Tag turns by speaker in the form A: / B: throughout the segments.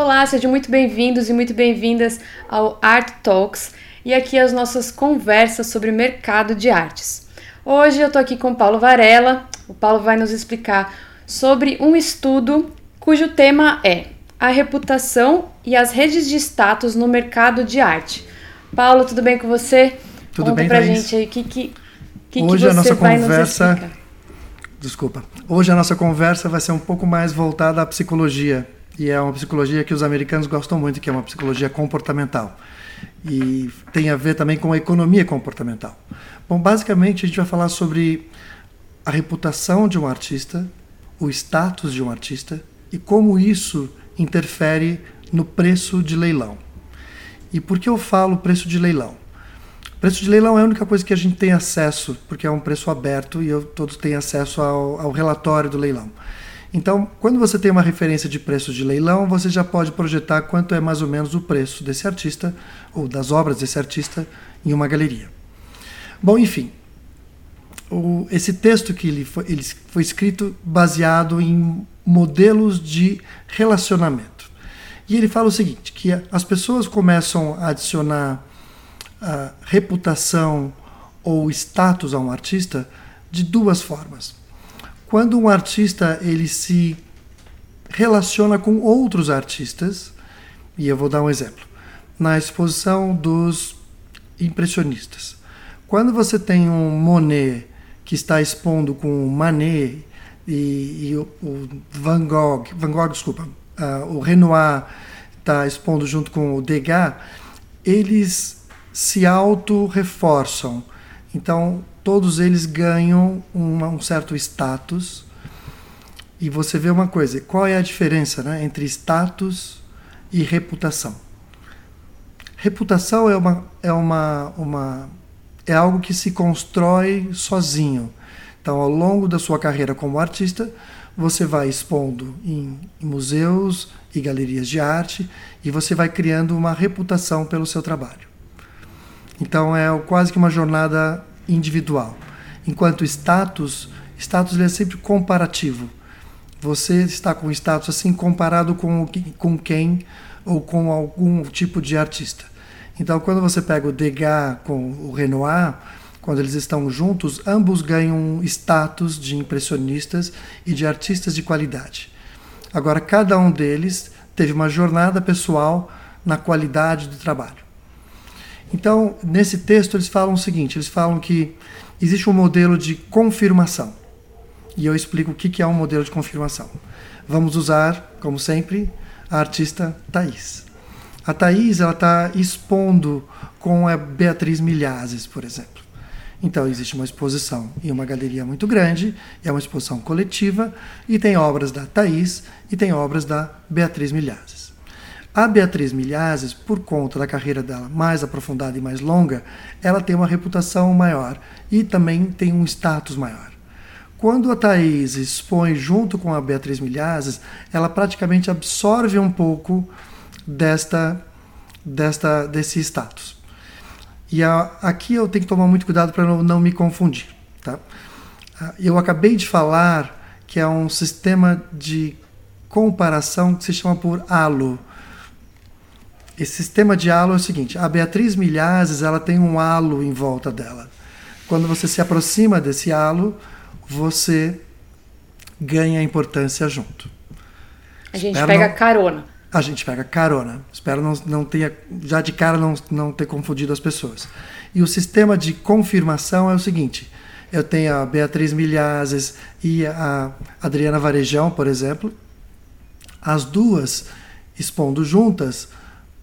A: Olá, sejam muito bem-vindos e muito bem-vindas ao Art Talks e aqui as nossas conversas sobre mercado de artes. Hoje eu tô aqui com o Paulo Varela. O Paulo vai nos explicar sobre um estudo cujo tema é a reputação e as redes de status no mercado de arte. Paulo, tudo bem com você?
B: Tudo
A: Conta
B: bem,
A: pra
B: Thaís?
A: gente aí o que, que, que,
B: Hoje
A: que
B: a
A: você
B: nossa
A: vai nos
B: conversa-
A: explicar.
B: Desculpa. Hoje a nossa conversa vai ser um pouco mais voltada à psicologia. E é uma psicologia que os americanos gostam muito, que é uma psicologia comportamental. E tem a ver também com a economia comportamental. Bom, basicamente a gente vai falar sobre a reputação de um artista, o status de um artista e como isso interfere no preço de leilão. E por que eu falo preço de leilão? Preço de leilão é a única coisa que a gente tem acesso, porque é um preço aberto e eu, todos têm acesso ao, ao relatório do leilão. Então, quando você tem uma referência de preço de leilão, você já pode projetar quanto é mais ou menos o preço desse artista ou das obras desse artista em uma galeria. Bom, enfim, o- esse texto que ele foi, ele foi escrito baseado em modelos de relacionamento. E ele fala o seguinte, que as pessoas começam a adicionar a reputação ou status a um artista de duas formas. Quando um artista ele se relaciona com outros artistas, e eu vou dar um exemplo. Na exposição dos impressionistas. Quando você tem um Monet que está expondo com o Manet e, e o, o Van Gogh, Van Gogh, desculpa, ah, o Renoir está expondo junto com o Degas, eles se auto-reforçam. Então, todos eles ganham uma- um certo status. E você vê uma coisa: qual é a diferença né, entre status e reputação? Reputação é, uma, é, uma, uma, é algo que se constrói sozinho. Então, ao longo da sua carreira como artista, você vai expondo em, em museus e galerias de arte e você vai criando uma reputação pelo seu trabalho. Então é quase que uma jornada individual. Enquanto status, status é sempre comparativo. Você está com status assim comparado com, com quem ou com algum tipo de artista. Então quando você pega o Degas com o Renoir, quando eles estão juntos, ambos ganham status de impressionistas e de artistas de qualidade. Agora cada um deles teve uma jornada pessoal na qualidade do trabalho. Então, nesse texto, eles falam o seguinte: eles falam que existe um modelo de confirmação. E eu explico o que é um modelo de confirmação. Vamos usar, como sempre, a artista Thaís. A Thaís está expondo com a Beatriz Milhazes, por exemplo. Então, existe uma exposição em uma galeria muito grande, é uma exposição coletiva, e tem obras da Thaís e tem obras da Beatriz Milhazes. A Beatriz Milhazes, por conta da carreira dela mais aprofundada e mais longa, ela tem uma reputação maior e também tem um status maior. Quando a Thaís expõe junto com a Beatriz Milhazes, ela praticamente absorve um pouco desta, desta desse status. E a- aqui eu tenho que tomar muito cuidado para não, não me confundir. Tá? Ah, Eu acabei de falar que é um sistema de comparação que se chama por halo. Esse sistema de halo é o seguinte: a Beatriz Milhazes ela tem um halo em volta dela. Quando você se aproxima desse halo, você ganha importância junto.
A: A gente
B: Espero
A: pega
B: não-
A: carona.
B: A gente pega carona. Espero não, não tenha, já de cara, não, não ter confundido as pessoas. E o sistema de confirmação é o seguinte: eu tenho a Beatriz Milhazes e a Adriana Varejão, por exemplo. As duas, expondo juntas,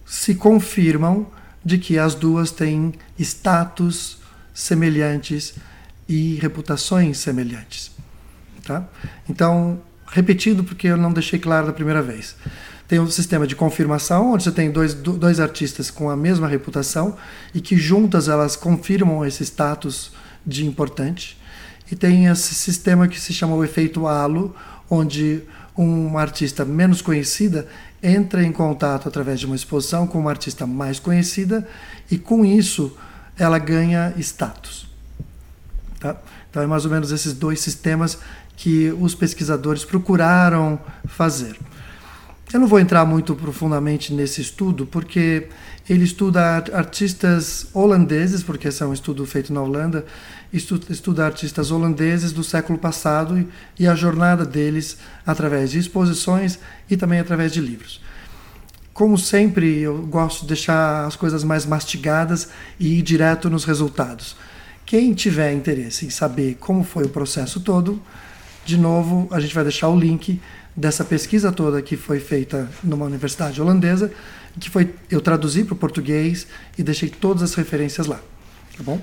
B: se confirmam de que as duas têm status semelhantes e reputações semelhantes. Tá? Então, repetindo, porque eu não deixei claro da primeira vez. Tem um sistema de confirmação, onde você tem dois, do- dois artistas com a mesma reputação e que juntas elas confirmam esse status de importante. E tem esse sistema que se chama o efeito halo, onde uma artista menos conhecida entra em contato através de uma exposição com uma artista mais conhecida e com isso ela ganha status. Tá? Então é mais ou menos esses dois sistemas que os pesquisadores procuraram fazer. Eu não vou entrar muito profundamente nesse estudo, porque ele estuda artistas holandeses, porque esse é um estudo feito na Holanda, estuda, estuda artistas holandeses do século passado e, e a jornada deles através de exposições e também através de livros. Como sempre, eu gosto de deixar as coisas mais mastigadas e ir direto nos resultados. Quem tiver interesse em saber como foi o processo todo, de novo, a gente vai deixar o link dessa pesquisa toda que foi feita numa universidade holandesa, que foi eu traduzi para o português e deixei todas as referências lá, tá bom?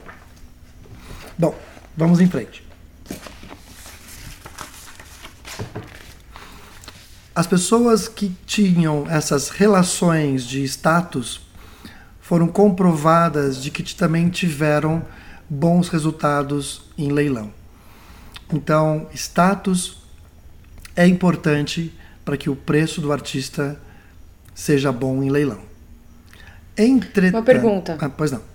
B: Bom, vamos em frente. As pessoas que tinham essas relações de status foram comprovadas de que também tiveram bons resultados em leilão. Então, status é importante para que o preço do artista seja bom em leilão.
A: Entretanto, Uma pergunta.
B: Ah, pois não.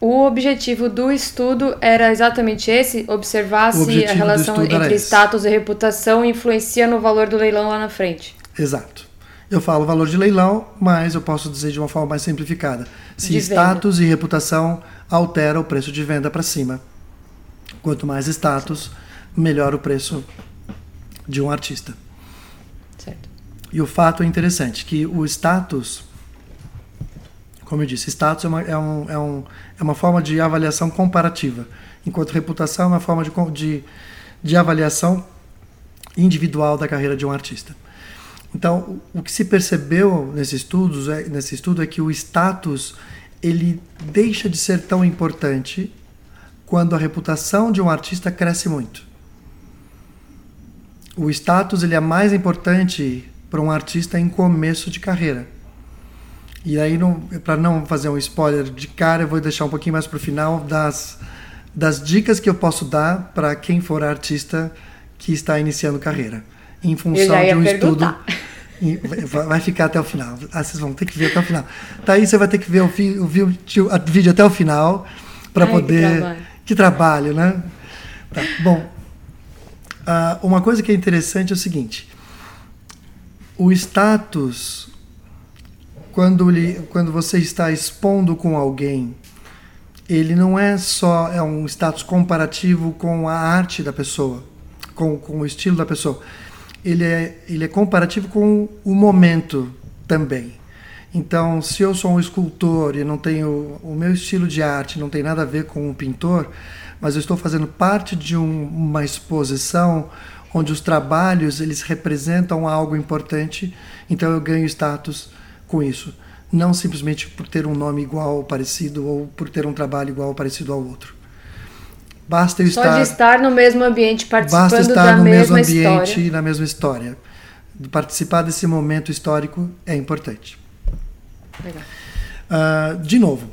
A: O objetivo do estudo era exatamente esse? Observar se a relação entre status e reputação influencia no valor do leilão lá na frente.
B: Exato. Eu falo valor de leilão, mas eu posso dizer de uma forma mais simplificada. Se status e reputação altera o preço de venda para cima. Quanto mais status, melhor o preço de um artista.
A: Certo.
B: E o fato é interessante que o status como eu disse, status é uma, é, um, é, um, é uma forma de avaliação comparativa, enquanto reputação é uma forma de, de, de avaliação individual da carreira de um artista. Então, o que se percebeu nesse estudo é, nesse estudo é que o status ele deixa de ser tão importante quando a reputação de um artista cresce muito. O status ele é mais importante para um artista em começo de carreira e aí, para não fazer um spoiler de cara, eu vou deixar um pouquinho mais para o final das, das dicas que eu posso dar para quem for artista que está iniciando carreira. Em função de um perguntar. estudo. Vai ficar até o final. Ah, vocês vão ter que ver até o final. Tá aí, você vai ter que ver o, o, vídeo, até o final para poder. Que trabalho. que trabalho, né? Tá, bom. Uh, uma coisa que é interessante é o seguinte: o status quando, ele, quando você está expondo com alguém, ele não é só é um status comparativo com a arte da pessoa, com, com o estilo da pessoa. Ele é, ele é comparativo com o momento também. Então, se eu sou um escultor e não tenho o meu estilo de arte não tem nada a ver com um pintor, mas eu estou fazendo parte de um, uma exposição onde os trabalhos eles representam algo importante, então eu ganho status com isso. Não simplesmente por ter um nome igual ou parecido ou por ter um trabalho igual ou parecido ao outro. Basta eu
A: Só
B: estar,
A: de estar no mesmo ambiente, participando
B: basta estar
A: da
B: no
A: mesma
B: mesmo ambiente
A: história.
B: e na mesma história. Participar desse momento histórico é importante.
A: Legal.
B: Uh, de novo,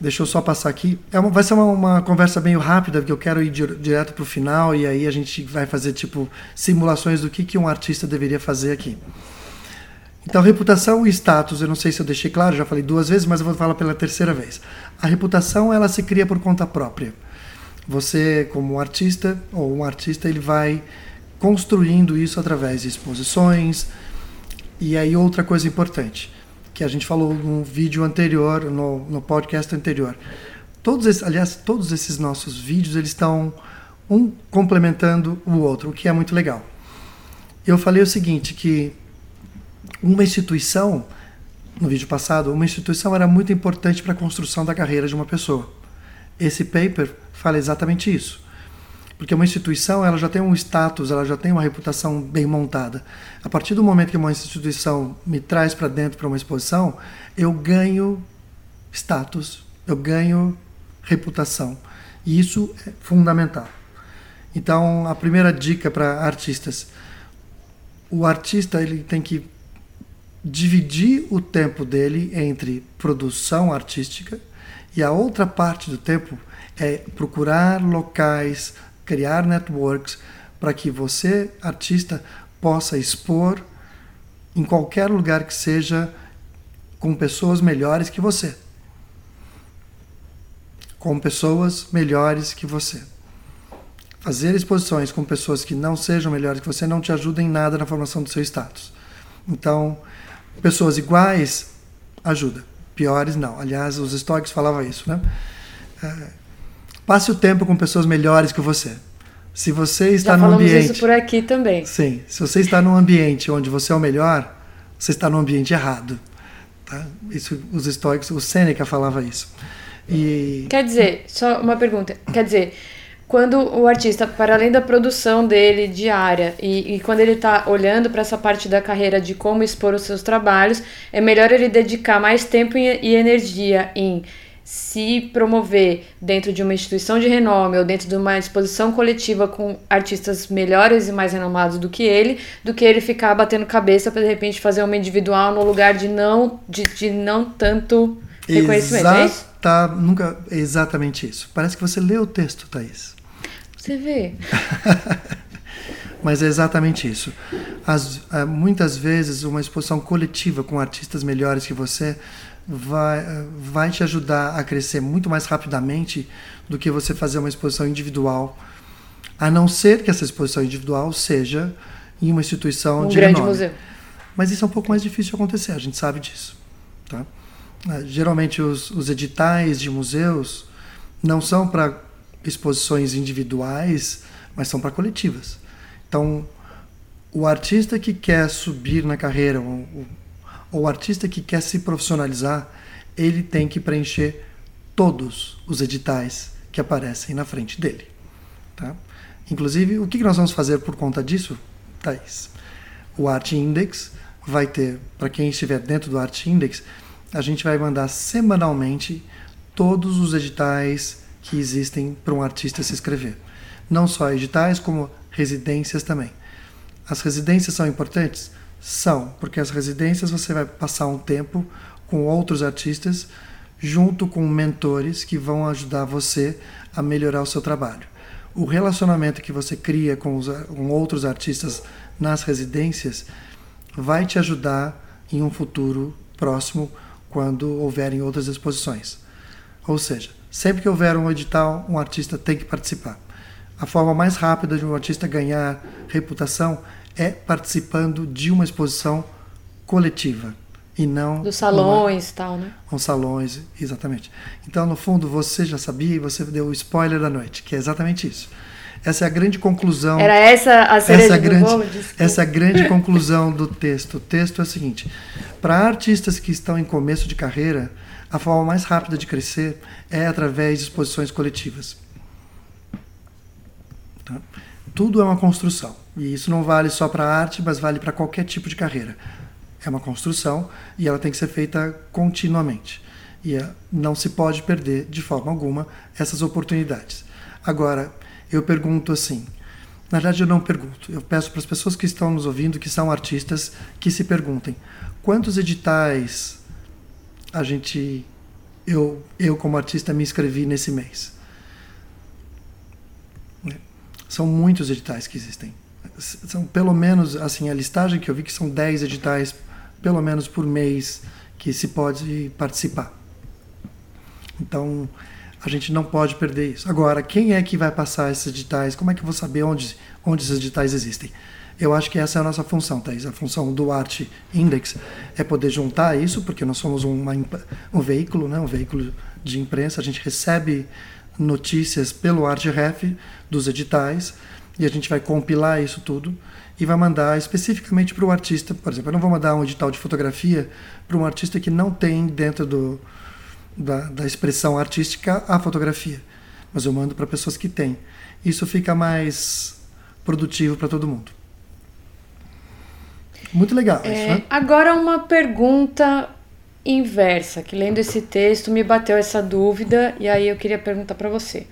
B: deixa eu só passar aqui. É uma, vai ser uma, uma, conversa meio rápida, porque eu quero ir direto para o final e aí a gente vai fazer tipo simulações do que, que um artista deveria fazer aqui. Então, reputação e status, eu não sei se eu deixei claro, já falei duas vezes, mas eu vou falar pela terceira vez. A reputação, ela se cria por conta própria. Você, como um artista, ou um artista, ele vai construindo isso através de exposições. E aí, outra coisa importante, que a gente falou no vídeo anterior, no, no podcast anterior. Todos esses, aliás, todos esses nossos vídeos, eles estão um complementando o outro, o que é muito legal. Eu falei o seguinte, que uma instituição, no vídeo passado, uma instituição era muito importante para a construção da carreira de uma pessoa. Esse paper fala exatamente isso. Porque uma instituição ela já tem um status, ela já tem uma reputação bem montada. A partir do momento que uma instituição me traz para dentro para uma exposição, eu ganho status, eu ganho reputação. E isso é fundamental. Então, a primeira dica para artistas: o artista ele tem que dividir o tempo dele entre produção artística e a outra parte do tempo é procurar locais, criar networks para que você, artista, possa expor em qualquer lugar que seja com pessoas melhores que você. Com pessoas melhores que você. Fazer exposições com pessoas que não sejam melhores que você não te ajuda em nada na formação do seu status Então, pessoas iguais ajuda, piores não. Aliás, os estoicos falavam isso, né? É, passe o tempo com pessoas melhores que você. Se você está
A: Já
B: num ambiente,
A: isso por aqui também.
B: sim, se você está num ambiente onde você é o melhor, você está no ambiente errado. Tá? Isso, os estoicos, o Sêneca falava isso. E
A: Quer dizer, só uma pergunta. Quer dizer, quando o artista, para além da produção dele diária e, e quando ele está olhando para essa parte da carreira de como expor os seus trabalhos, é melhor ele dedicar mais tempo e, energia em se promover dentro de uma instituição de renome ou dentro de uma exposição coletiva com artistas melhores e mais renomados do que ele, do que ele ficar batendo cabeça para de repente fazer uma individual no lugar de não de, de não tanto reconhecimento. É isso?
B: Exata, nunca, exatamente isso. Parece que você leu o texto, Thaís.
A: Você vê.
B: Mas é exatamente isso. As, ah, muitas vezes, uma exposição coletiva com artistas melhores que você vai, ah, vai te ajudar a crescer muito mais rapidamente do que você fazer uma exposição individual. A não ser que essa exposição individual seja em uma instituição
A: Um
B: de
A: grande
B: renome.
A: museu.
B: Mas isso é um pouco mais difícil de acontecer, a gente sabe disso. Tá? Ah, Geralmente os, os editais de museus não são para exposições individuais, mas são para coletivas. Então, o artista que quer subir na carreira, ou, ou- o artista que quer se profissionalizar, ele tem que preencher todos os editais que aparecem na frente dele. Tá? Inclusive, o que nós vamos fazer por conta disso, Thaís? O Art Index vai ter, para quem estiver dentro do Art Index, a gente vai mandar semanalmente todos os editais que existem para um artista se inscrever. Não só editais, como residências também. As residências são importantes? São, porque as residências você vai passar um tempo com outros artistas, junto com mentores que vão ajudar você a melhorar o seu trabalho. O relacionamento que você cria com, os, com outros artistas nas residências vai te ajudar em um futuro próximo, quando houverem outras exposições. Ou seja, sempre que houver um edital, um artista tem que participar. A forma mais rápida de um artista ganhar reputação é participando de uma exposição coletiva e não
A: Dos
B: numa-
A: salões e tal, né?
B: com salões, exatamente. Então, no fundo, você já sabia e você deu o spoiler da noite, que é exatamente isso. Essa é a grande conclusão.
A: Era essa a cereja
B: essa é
A: do
B: grande,
A: bolo?
B: Essa é a grande conclusão do texto. O texto é o seguinte: para artistas que estão em começo de carreira, a forma mais rápida de crescer é através de exposições coletivas. Tá? Tudo é uma construção. E isso não vale só para arte, mas vale para qualquer tipo de carreira. É uma construção e ela tem que ser feita continuamente. E eh, não se pode perder de forma alguma essas oportunidades. Agora, eu pergunto assim. Na verdade, eu não pergunto. Eu peço para as pessoas que estão nos ouvindo, que são artistas, que se perguntem: quantos editais a gente, eu, eu como artista, me inscrevi nesse mês? Né? São muitos editais que existem. São pelo menos, assim, a listagem que eu vi que são 10 editais, pelo menos por mês, que se pode participar. Então, a gente não pode perder isso. Agora, quem é que vai passar esses editais? Como é que eu vou saber onde, onde esses editais existem? Eu acho que essa é a nossa função, Thais. A função do Art Index é poder juntar isso, porque nós somos uma, um veículo, né? um veículo de imprensa. A gente recebe notícias pelo ArtRef dos editais e a gente vai compilar isso tudo e vai mandar especificamente para o artista. Por exemplo, eu não vou mandar um edital de fotografia para um artista que não tem dentro do, da, da expressão artística a fotografia, mas eu mando para pessoas que têm. Isso fica mais produtivo para todo mundo. Muito legal isso,
A: É,
B: né?
A: agora uma pergunta inversa, que lendo esse texto me bateu essa dúvida e aí eu queria perguntar para você.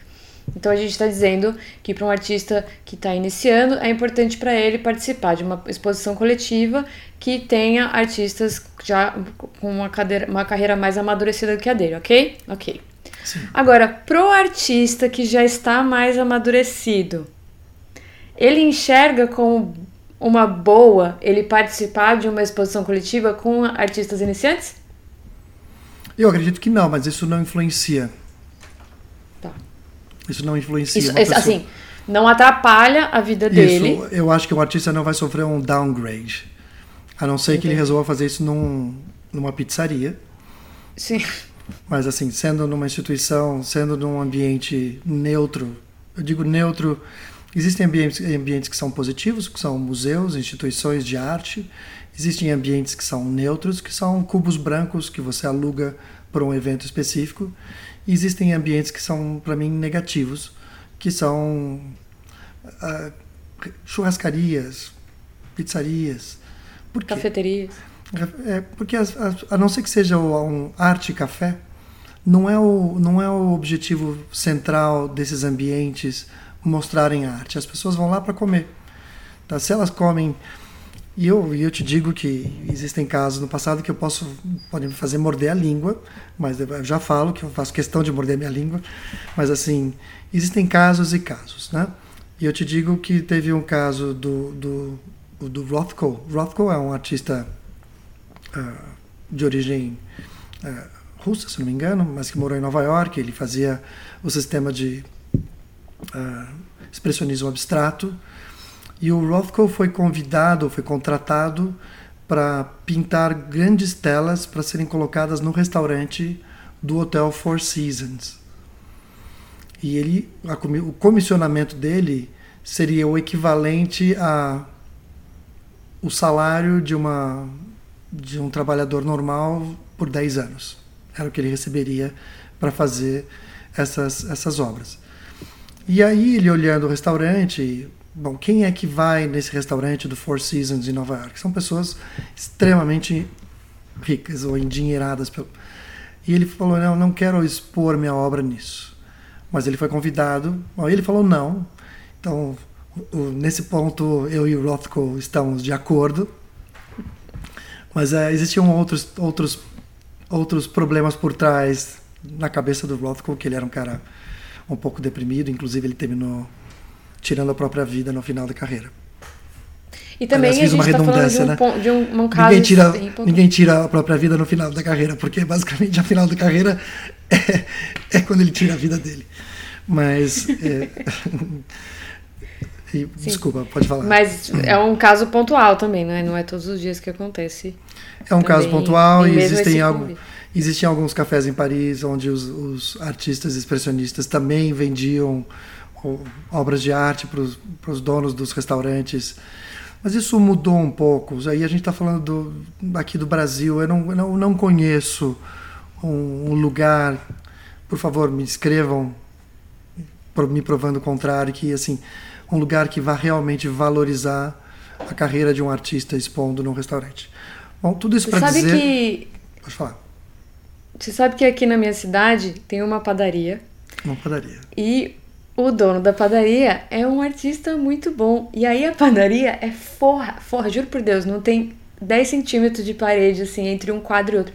A: Então a gente está dizendo que para um artista que está iniciando é importante para ele participar de uma exposição coletiva que tenha artistas já com uma, cadeira, uma carreira mais amadurecida do que a dele, ok? Ok.
B: Sim.
A: Agora, pro artista que já está mais amadurecido, ele enxerga como uma boa ele participar de uma exposição coletiva com artistas iniciantes?
B: Eu acredito que não, mas isso não influencia.
A: Tá.
B: Isso não influencia.
A: Isso, assim, não atrapalha a vida dele.
B: Isso, eu acho que o artista não vai sofrer um downgrade. A não ser Entendi. que ele resolva fazer isso num, numa pizzaria.
A: Sim.
B: Mas assim, sendo numa instituição, sendo num ambiente neutro, eu digo neutro, existem ambientes, ambientes que são positivos, que são museus, instituições de arte, existem ambientes que são neutros, que são cubos brancos que você aluga para um evento específico, e existem ambientes que são, para mim, negativos, que são uh, churrascarias, pizzarias.
A: Cafeterias.
B: É, porque a, não ser que seja um arte café, não é, o, não é o objetivo central desses ambientes mostrarem arte. As pessoas vão lá para comer. Tá? Se elas comem e eu, eu te digo que existem casos no passado que eu posso pode me fazer morder a língua, mas eu já falo que eu faço questão de morder minha língua, mas assim existem casos e casos, né? E eu te digo que teve um caso do do, do Rothko. Rothko é um artista uh, de origem uh, russa, se não me engano, mas que morou em Nova York. Ele fazia o sistema de uh, expressionismo abstrato. E o Rothko foi convidado, foi contratado para pintar grandes telas para serem colocadas no restaurante do Hotel Four Seasons. E ele, a, o comissionamento dele seria o equivalente a o salário de uma de um trabalhador normal por 10 anos. Era o que ele receberia para fazer essas, essas obras. E aí, ele olhando o restaurante, bom, quem é que vai nesse restaurante do Four Seasons em Nova York? São pessoas extremamente ricas ou endinheiradas. E ele falou: Não, não quero expor minha obra nisso. Mas ele foi convidado. Ele falou: Não. Então, nesse ponto, eu e o Rothko estamos de acordo. Mas é, existiam outros, outros, outros problemas por trás na cabeça do Rothko, que ele era um cara um pouco deprimido, inclusive ele terminou tirando a própria vida no final da carreira.
A: E também Aliás, a gente está falando de um, né? de um, um caso...
B: Ninguém tira, ninguém tira a própria vida no final da carreira, porque basicamente a final da carreira é, é quando ele tira a vida dele. Mas... É... e, desculpa, pode falar.
A: Mas é um caso pontual também, não é? Não é todos os dias que acontece.
B: É um também, caso pontual e existem algo... Existem alguns cafés em Paris onde os, os artistas expressionistas também vendiam obras de arte para os donos dos restaurantes. Mas isso mudou um pouco. Aí a gente está falando do, aqui do Brasil. Eu não, não, não conheço um, um, lugar. Por favor, me escrevam me provando o contrário que assim um lugar que vá realmente valorizar a carreira de um artista expondo num restaurante. Bom, tudo isso para dizer.
A: Que...
B: Pode falar.
A: Você sabe que aqui na minha cidade tem uma padaria.
B: Uma padaria.
A: E o dono da padaria é um artista muito bom. E aí a padaria é forra, forra, juro por Deus, não tem 10 centímetros de parede, assim, entre um quadro e outro.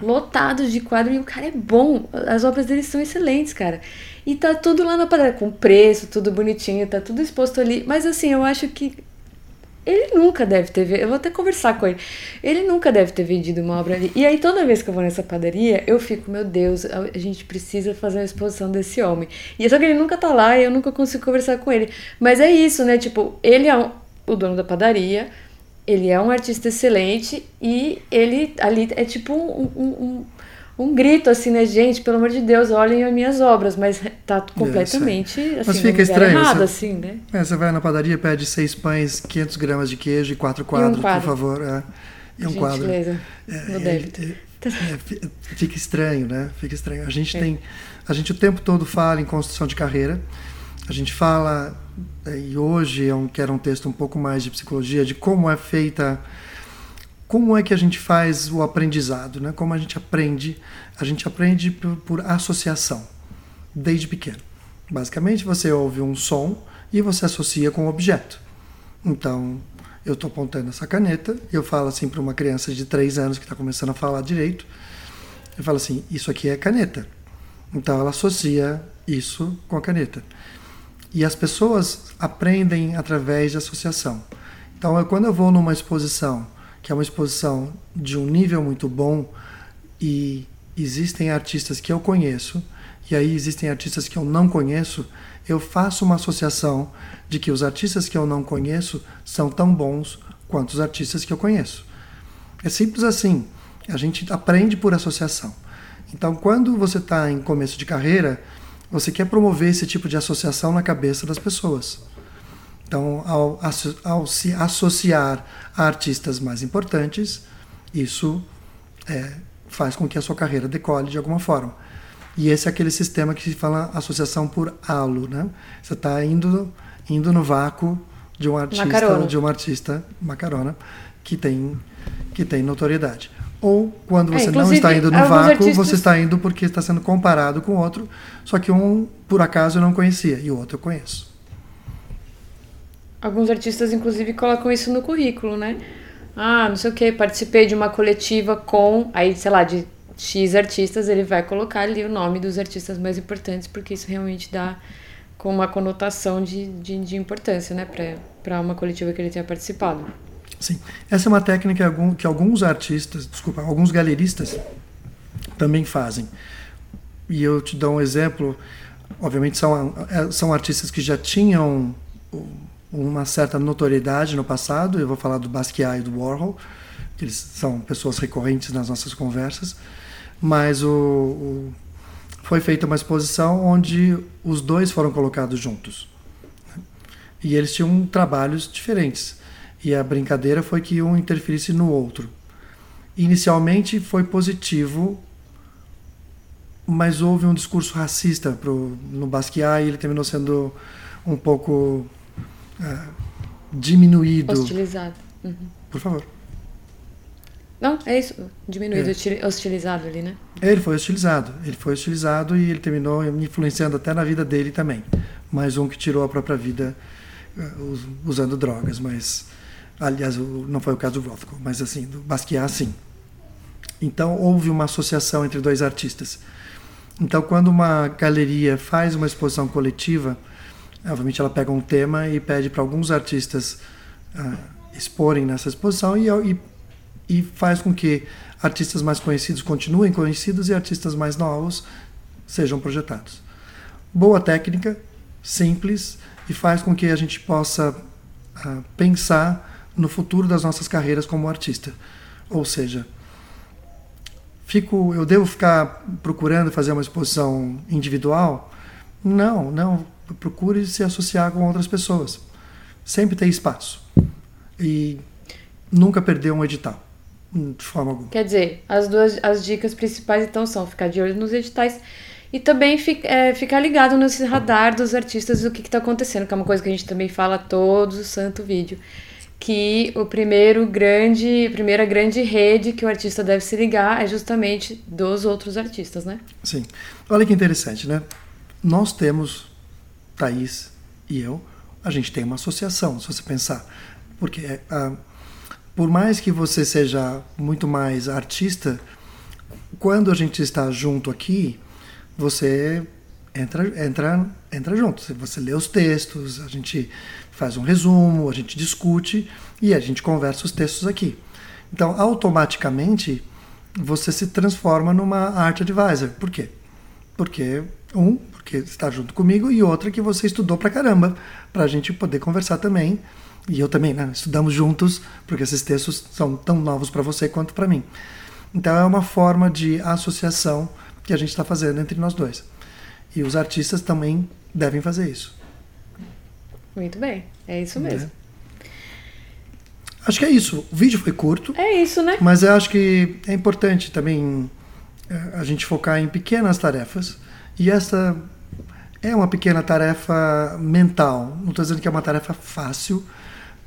A: Lotados de quadro e o cara é bom. As obras dele são excelentes, cara. E tá tudo lá na padaria, com preço, tudo bonitinho, tá tudo exposto ali. Mas assim, eu acho que ele nunca deve ter. Eu vou até conversar com ele. Ele nunca deve ter vendido uma obra ali. E aí, toda vez que eu vou nessa padaria, eu fico, meu Deus, a gente precisa fazer uma exposição desse homem. E só que ele nunca tá lá e eu nunca consigo conversar com ele. Mas é isso, né? Tipo, ele é o dono da padaria, ele é um artista excelente e ele ali é tipo um, um, um grito assim, né, gente, pelo amor de Deus, olhem as minhas obras, mas tá completamente é, assim,
B: mas fica estranho,
A: errado,
B: você,
A: assim, né?
B: É, você vai na padaria, pede seis pães, 500 gramas de queijo e quatro quadros, e um quadro. por favor. É. E um quadro. É, é, é, fica estranho, né? Fica estranho. A gente tem, a gente o tempo todo fala em construção de carreira. A gente fala e hoje é um, que era um texto um pouco mais de psicologia de como é feita como é que a gente faz o aprendizado, né? Como a gente aprende? A gente aprende por, por associação, desde pequeno. Basicamente, você ouve um som e você associa com o um objeto. Então, eu estou apontando essa caneta e eu falo assim para uma criança de 3 anos que está começando a falar direito, eu falo assim, isso aqui é caneta. Então, ela associa isso com a caneta. E as pessoas aprendem através de associação. Então, eu, quando eu vou numa exposição que é uma exposição de um nível muito bom e existem artistas que eu conheço e aí existem artistas que eu não conheço, eu faço uma associação de que os artistas que eu não conheço são tão bons quanto os artistas que eu conheço. É simples assim. A gente aprende por associação. Então, quando você está em começo de carreira, você quer promover esse tipo de associação na cabeça das pessoas. Então, ao, ao se associar a artistas mais importantes, isso é, faz com que a sua carreira decole de alguma forma. E esse é aquele sistema que se fala associação por halo, né? Você está indo, indo no vácuo de um artista, macarona. de um artista macarona que tem que tem notoriedade. Ou quando é, você é, não está indo no vácuo, artistas... você está indo porque está sendo comparado com outro, só que um por acaso eu não conhecia e o outro eu conheço.
A: Alguns artistas inclusive colocam isso no currículo, né? Ah, não sei o que, participei de uma coletiva com, aí, sei lá, de X artistas, ele vai colocar ali o nome dos artistas mais importantes, porque isso realmente dá com uma conotação de, de, de importância, né, para uma coletiva que ele tenha participado.
B: Sim, essa é uma técnica que alguns artistas, desculpa, alguns galeristas também fazem. E eu te dou um exemplo, obviamente são, são artistas que já tinham uma certa notoriedade no passado, eu vou falar do Basquiat e do Warhol, que eles são pessoas recorrentes nas nossas conversas, mas o, o, foi feita uma exposição onde os dois foram colocados juntos. E eles tinham trabalhos diferentes. E a brincadeira foi que um interferisse no outro. Inicialmente foi positivo, mas houve um discurso racista pro, no Basquiat e ele terminou sendo um pouco uh, diminuído.
A: Hostilizado. Uhum.
B: Por favor.
A: Não, é isso. Diminuído, é. hostilizado ali, né?
B: Ele foi hostilizado. Ele foi hostilizado e ele terminou influenciando até na vida dele também. Mais um que tirou a própria vida uh, usando drogas, mas aliás, não foi o caso do Rothko, mas assim, do Basquiat sim. Então houve uma associação entre dois artistas. Então quando uma galeria faz uma exposição coletiva, obviamente ela pega um tema e pede para alguns artistas uh, exporem nessa exposição e, e e faz com que artistas mais conhecidos continuem conhecidos e artistas mais novos sejam projetados. Boa técnica, simples e faz com que a gente possa uh, pensar no futuro das nossas carreiras como artista. Ou seja, fico, eu devo ficar procurando fazer uma exposição individual? Não, não. Procure se associar com outras pessoas. Sempre tem espaço. E nunca perder um edital de forma alguma.
A: Quer dizer, as duas as dicas principais então são ficar de olho nos editais e também é, ficar ligado nesse radar dos artistas do que está acontecendo, que é uma coisa que a gente também fala todo o santo vídeo. Que o primeiro grande, primeira grande rede que o artista deve se ligar é justamente dos outros artistas, né?
B: Sim. Olha que interessante, né? Nós temos, Thaís e eu, a gente tem uma associação, se você pensar. Porque a por mais que você seja muito mais artista, quando a gente está junto aqui, você entra, entra, entra junto. Você lê os textos, a gente faz um resumo, a gente discute e a gente conversa os textos aqui. Então, automaticamente, você se transforma numa art advisor. Por quê? Porque, um, porque está junto comigo, e outra, que você estudou pra caramba, para a gente poder conversar também e eu também, né? Estudamos juntos, porque esses textos são tão novos para você quanto para mim. Então é uma forma de associação que a gente está fazendo entre nós dois. E os artistas também devem fazer isso.
A: Muito bem, é isso mesmo. É.
B: Acho que é isso. O vídeo foi curto.
A: É isso, né?
B: Mas eu acho que é importante também é, a gente focar em pequenas tarefas. E essa é uma pequena tarefa mental. Não estou dizendo que é uma tarefa fácil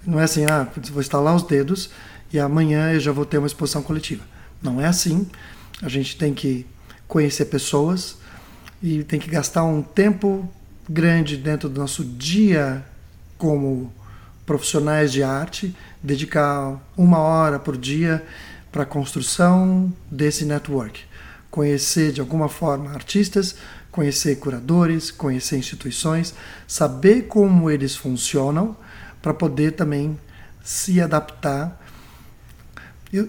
B: não é assim, ah, vou estalar os dedos e amanhã eu já vou ter uma exposição coletiva. Não é assim. A gente tem que conhecer pessoas e tem que gastar um tempo grande dentro do nosso dia como profissionais de arte, dedicar uma hora por dia para a construção desse network. Conhecer de alguma forma artistas, conhecer curadores, conhecer instituições, saber como eles funcionam para poder também se adaptar.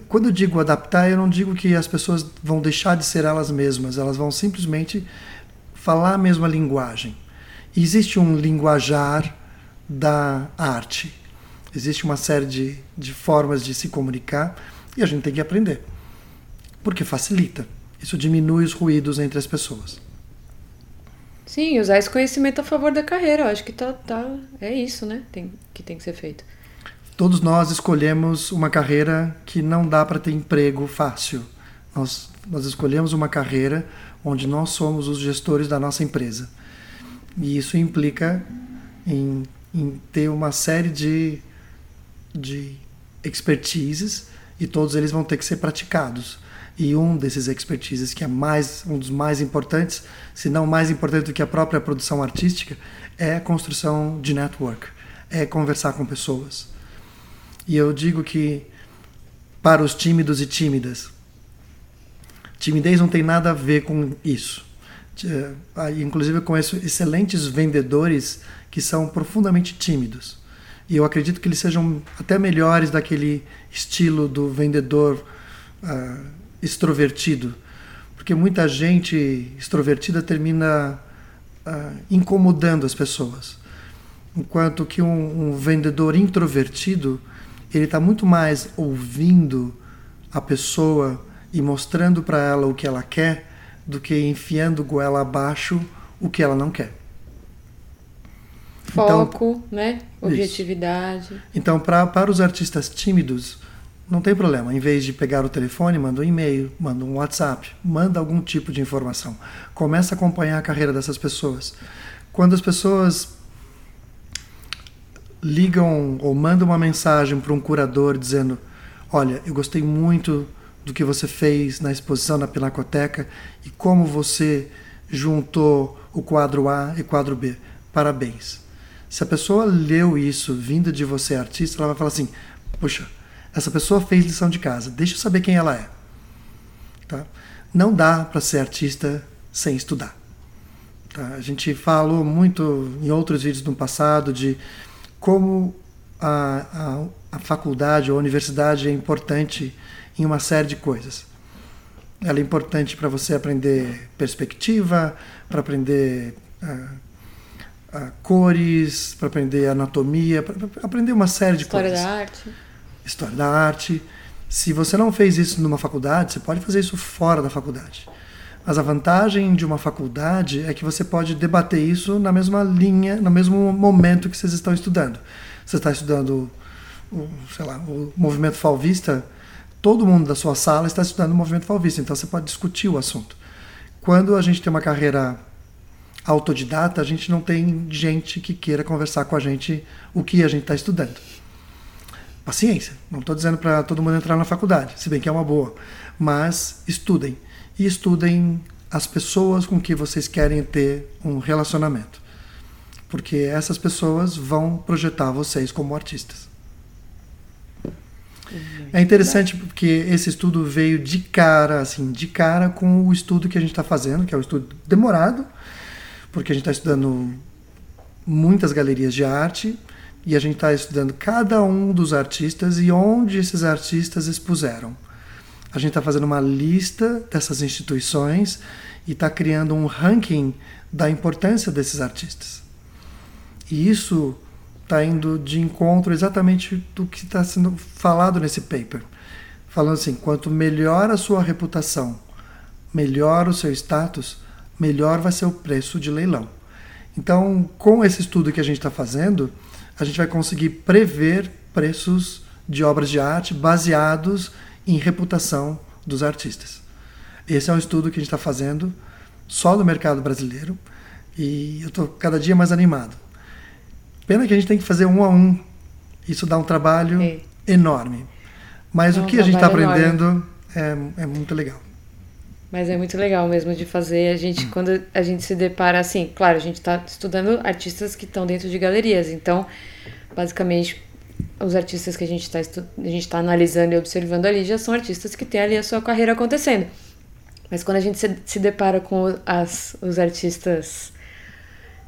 B: Quando eu digo adaptar, eu não digo que as pessoas vão deixar de ser elas mesmas, elas vão simplesmente falar a mesma linguagem. existe um linguajar da arte. Existe uma série de, de formas de se comunicar E a gente tem que aprender. Porque facilita. Isso diminui os ruídos entre as pessoas.
A: Sim, usar esse conhecimento a favor da carreira. Eu acho que tá, tá, é isso, né? Tem, que tem que ser feito.
B: Todos nós escolhemos uma carreira que não dá para ter emprego fácil. Nós, nós escolhemos uma carreira onde nós somos os gestores da nossa empresa. E isso implica em, em ter uma série de, de expertises e todos eles vão ter que ser praticados. E um desses expertises que é mais um dos mais importantes, se não mais importante do que a própria produção artística, é a construção de network, é conversar com pessoas. E eu digo que para os tímidos e tímidas, timidez não tem nada a ver com isso. Ah, inclusive eu conheço excelentes vendedores que são profundamente tímidos. E eu acredito que eles sejam até melhores daquele estilo do vendedor uh, extrovertido. Porque muita gente extrovertida termina uh, incomodando as pessoas. Enquanto que um, um vendedor introvertido, ele está muito mais ouvindo a pessoa e mostrando para ela o que ela quer do que enfiando goela abaixo o que ela não quer.
A: Foco, então, né? Objetividade. Isso.
B: Então, pra, para os artistas tímidos, não tem problema. Em vez de pegar o telefone, manda um e-mail, manda um WhatsApp, manda algum tipo de informação. Começa a acompanhar a carreira dessas pessoas. Quando as pessoas ligam ou mandam uma mensagem para um curador dizendo: Olha, eu gostei muito do que você fez na exposição na Pinacoteca e como você juntou o quadro A e quadro B. Parabéns. Se a pessoa leu isso vindo de você, artista, ela vai falar assim: Puxa, essa pessoa fez lição de casa, deixa eu saber quem ela é. Tá? Não dá para ser artista sem estudar. Tá? A gente falou muito em outros vídeos no passado de como a, a, a faculdade ou a universidade é importante em uma série de coisas. Ela é importante para você aprender perspectiva, para aprender uh, uh, cores, para aprender anatomia, para aprender uma série de
A: História
B: coisas.
A: História da arte.
B: História da arte. Se você não fez isso numa faculdade, você pode fazer isso fora da faculdade. Mas a vantagem de uma faculdade é que você pode debater isso na mesma linha, no mesmo momento que vocês estão estudando. Você está estudando, o, sei lá, o movimento falvista, todo mundo da sua sala está estudando o movimento falvista, então você pode discutir o assunto. Quando a gente tem uma carreira autodidata, a gente não tem gente que queira conversar com a gente o que a gente está estudando. Paciência, não estou dizendo para todo mundo entrar na faculdade, se bem que é uma boa, mas estudem. E estudem as pessoas com que vocês querem ter um relacionamento. Porque essas pessoas vão projetar vocês como artistas. É interessante porque esse estudo veio de cara, assim, de cara com o estudo que a gente está fazendo, que é um estudo demorado, porque a gente está estudando muitas galerias de arte e a gente está estudando cada um dos artistas e onde esses artistas expuseram. A gente está fazendo uma lista dessas instituições e está criando um ranking da importância desses artistas. E isso está indo de encontro exatamente do que está sendo falado nesse paper. Falando assim: quanto melhor a sua reputação, melhor o seu status, melhor vai ser o preço de leilão. Então, com esse estudo que a gente está fazendo, a gente vai conseguir prever preços de obras de arte baseados em reputação dos artistas. Esse é um estudo que a gente está fazendo só no mercado brasileiro e eu estou cada dia mais animado. Pena que a gente tem que fazer um a um. Isso dá um trabalho é. enorme. Mas é o que a gente está aprendendo é, é, muito legal.
A: Mas é muito legal mesmo de fazer. A gente, hum. quando a gente se depara assim, claro, a gente está estudando artistas que estão dentro de galerias. Então, basicamente, os artistas que a gente está a gente está analisando e observando ali já são artistas que têm ali a sua carreira acontecendo. Mas quando a gente se, se depara com as, os artistas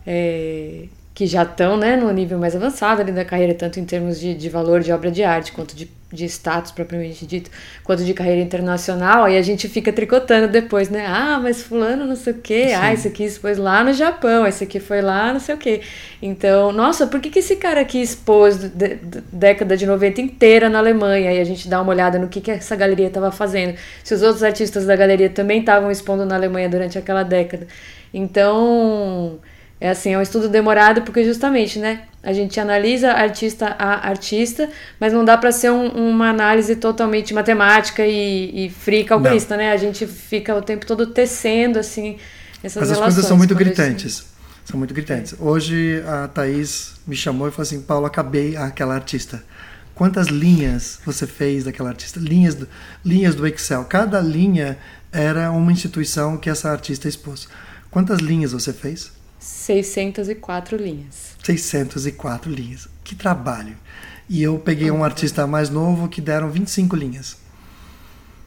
A: é, que já estão né, no nível mais avançado ali da carreira, tanto em termos de, de valor de obra de arte, quanto de, de status propriamente dito, quanto de carreira internacional, aí a gente fica tricotando depois, né? Ah, mas fulano não sei o quê, Sim. ah, esse aqui expôs lá no Japão, esse aqui foi lá não sei o quê. Então, nossa, por que, que esse cara aqui expôs de, de, década de 90 inteira na Alemanha? E a gente dá uma olhada no que, que essa galeria estava fazendo. Se os outros artistas da galeria também estavam expondo na Alemanha durante aquela década. Então, é assim, é um estudo demorado porque justamente, né? A gente analisa artista a artista, mas não dá para ser um, uma análise totalmente matemática e, e free calculista, não. né? A gente fica o tempo todo tecendo, assim, essas
B: Mas as coisas são muito gritantes. São muito gritantes. Hoje a Thaís me chamou e falou assim, Paulo, acabei aquela artista. Quantas linhas você fez daquela artista? Linhas do, linhas do Excel. Cada linha era uma instituição que essa artista expôs. Quantas linhas você fez?
A: 604 linhas.
B: 604 linhas. Que trabalho. E eu peguei um artista mais novo que deram 25 linhas.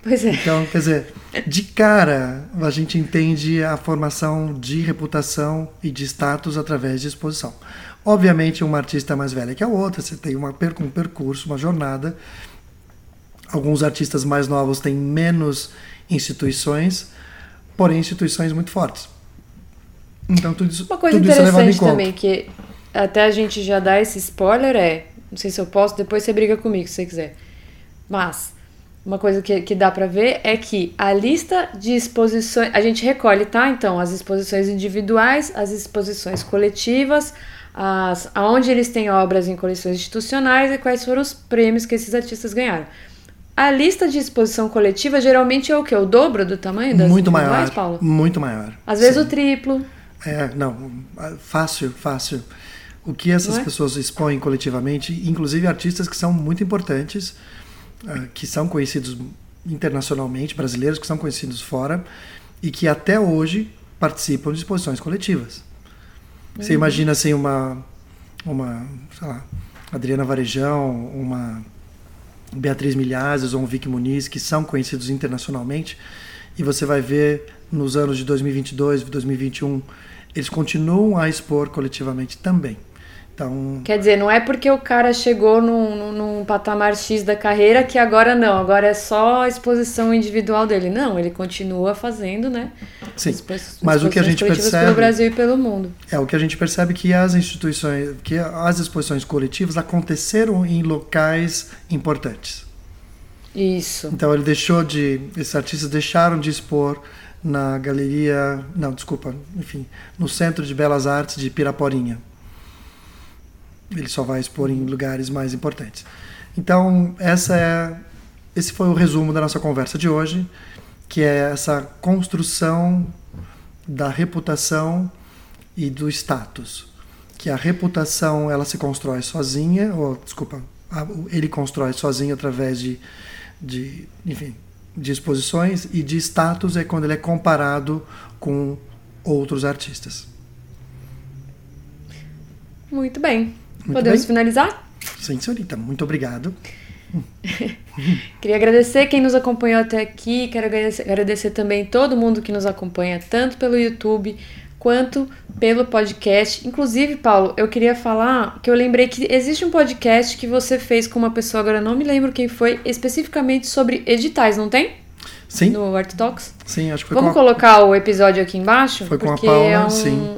A: Pois é.
B: Então, quer dizer, de cara a gente entende a formação de reputação e de status através de exposição. Obviamente, uma artista mais velha que a outra, você tem uma, um percurso, uma jornada. Alguns artistas mais novos têm menos instituições, porém instituições muito fortes. Então tudo isso
A: Uma coisa
B: tudo
A: interessante é também, que até a gente já dá esse spoiler é, não sei se eu posso, depois você briga comigo se você quiser. Mas uma coisa que, que dá para ver é que a lista de exposições, a gente recolhe, tá? Então, as exposições individuais, as exposições coletivas, as, aonde eles têm obras em coleções institucionais e quais foram os prêmios que esses artistas ganharam. A lista de exposição coletiva geralmente é o que? O dobro do tamanho das
B: Muito maior, Paulo? Muito maior.
A: Às vezes Sim. o triplo.
B: É, não, fácil, fácil. O que essas é? pessoas expõem coletivamente, inclusive artistas que são muito importantes, ah, que são conhecidos internacionalmente, brasileiros que são conhecidos fora e que até hoje participam de exposições coletivas. Você uhum. imagina assim uma, uma, sei lá, Adriana Varejão, uma Beatriz Milhazes ou um Vic Muniz, que são conhecidos internacionalmente, e você vai ver nos anos de 2022, 2021 eles continuam a expor coletivamente também. Então,
A: Quer dizer, não é porque o cara chegou num, num, patamar X da carreira que agora não, agora é só a exposição individual dele. Não, ele continua fazendo, né?
B: Sim, mas o que a gente percebe...
A: pelo Brasil e pelo mundo.
B: É, o que a gente percebe que as instituições, que as exposições coletivas aconteceram em locais importantes.
A: Isso.
B: Então ele deixou de... Esses artistas deixaram de expor na galeria, não, desculpa, enfim, no Centro de Belas Artes de Piraporinha. Ele só vai expor em lugares mais importantes. Então, essa é esse foi o resumo da nossa conversa de hoje, que é essa construção da reputação e do status. Que a reputação ela se constrói sozinha, ou desculpa, ele constrói sozinho através de, de enfim, de exposições e de status é quando ele é comparado com outros artistas.
A: Muito bem. Muito Podemos bem? finalizar?
B: Sim, senhorita. Muito obrigado.
A: Queria agradecer quem nos acompanhou até aqui. Quero agradecer, agradecer também todo mundo que nos acompanha, tanto pelo YouTube quanto pelo podcast. Inclusive, Paulo, eu queria falar que eu lembrei que existe um podcast que você fez com uma pessoa, agora não me lembro quem foi, especificamente sobre editais, não tem?
B: Sim.
A: No Art Talks?
B: Sim, acho que foi
A: Vamos
B: com
A: a... colocar o episódio aqui embaixo?
B: Foi com a Paula, é um... sim.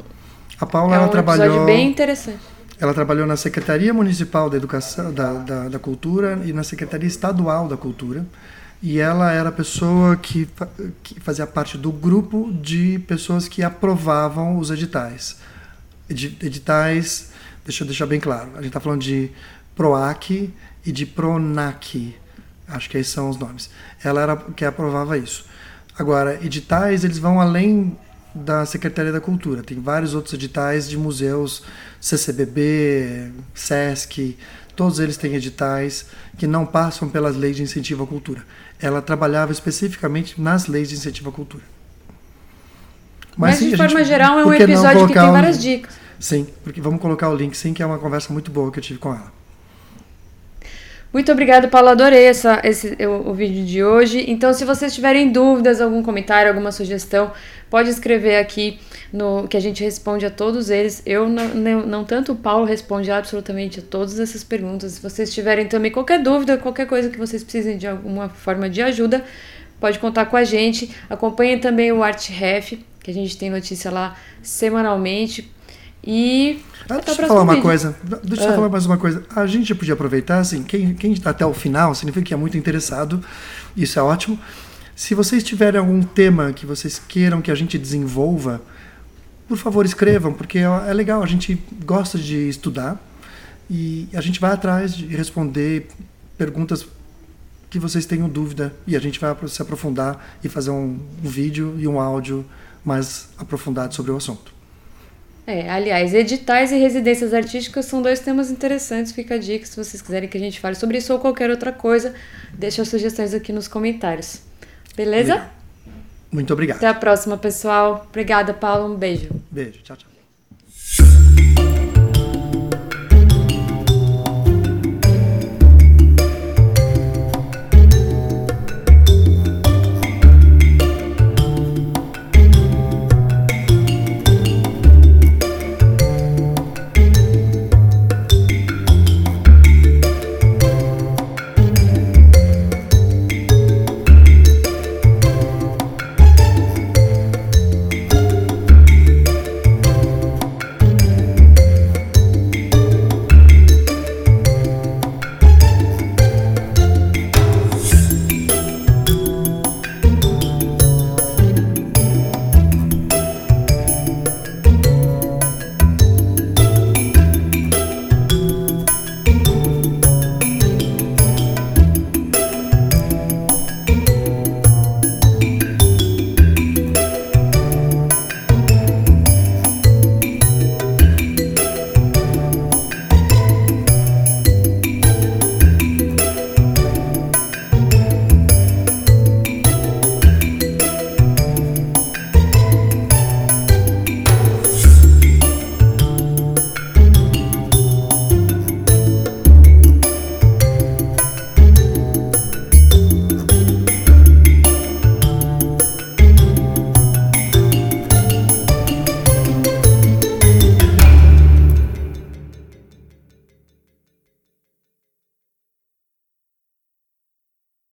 B: A Paula
A: é
B: um ela trabalhou.
A: episódio bem interessante.
B: Ela trabalhou na Secretaria Municipal da Educação, da, da, da Cultura e na Secretaria Estadual da Cultura e ela era a pessoa que, que fazia parte do grupo de pessoas que aprovavam os editais. Editais, deixa eu deixar bem claro, a gente está falando de PROAC e de PRONAC, acho que esses são os nomes. Ela era que aprovava isso. Agora, editais, eles vão além da Secretaria da Cultura. Tem vários outros editais de museus, CCBB, SESC, todos eles têm editais que não passam pelas leis de incentivo à cultura ela trabalhava especificamente nas leis de incentivo à cultura.
A: Mas, Mas sim, de forma gente, geral, é um episódio que tem várias dicas.
B: Sim, porque vamos colocar o link sim, que é uma conversa muito boa que eu tive com ela.
A: Muito obrigada, Paulo. Adorei essa, esse, o, o, vídeo de hoje. Então, se vocês tiverem dúvidas, algum comentário, alguma sugestão, pode escrever aqui no, que a gente responde a todos eles. Eu, não, não, não, tanto o Paulo, responde absolutamente a todas essas perguntas. Se vocês tiverem também qualquer dúvida, qualquer coisa que vocês precisem de alguma forma de ajuda, pode contar com a gente. Acompanhem também o ArtRef, que a gente tem notícia lá semanalmente. E.
B: Ah, deixa eu falar uma coisa. Deixa eu ah. falar mais uma coisa. A gente podia aproveitar, assim, quem, quem está até o final significa que é muito interessado. Isso é ótimo. Se vocês tiverem algum tema que vocês queiram que a gente desenvolva, por favor escrevam, porque é legal, a gente gosta de estudar e a gente vai atrás de responder perguntas que vocês tenham dúvida e a gente vai se aprofundar e fazer um, um vídeo e um áudio mais aprofundado sobre o assunto.
A: É, aliás, editais e residências artísticas são dois temas interessantes. Fica a dica se vocês quiserem que a gente fale sobre isso ou qualquer outra coisa. Deixe as sugestões aqui nos comentários. Beleza?
B: Muito obrigado.
A: Até a próxima, pessoal. Obrigada, Paulo. Um beijo.
B: Beijo. Tchau, tchau.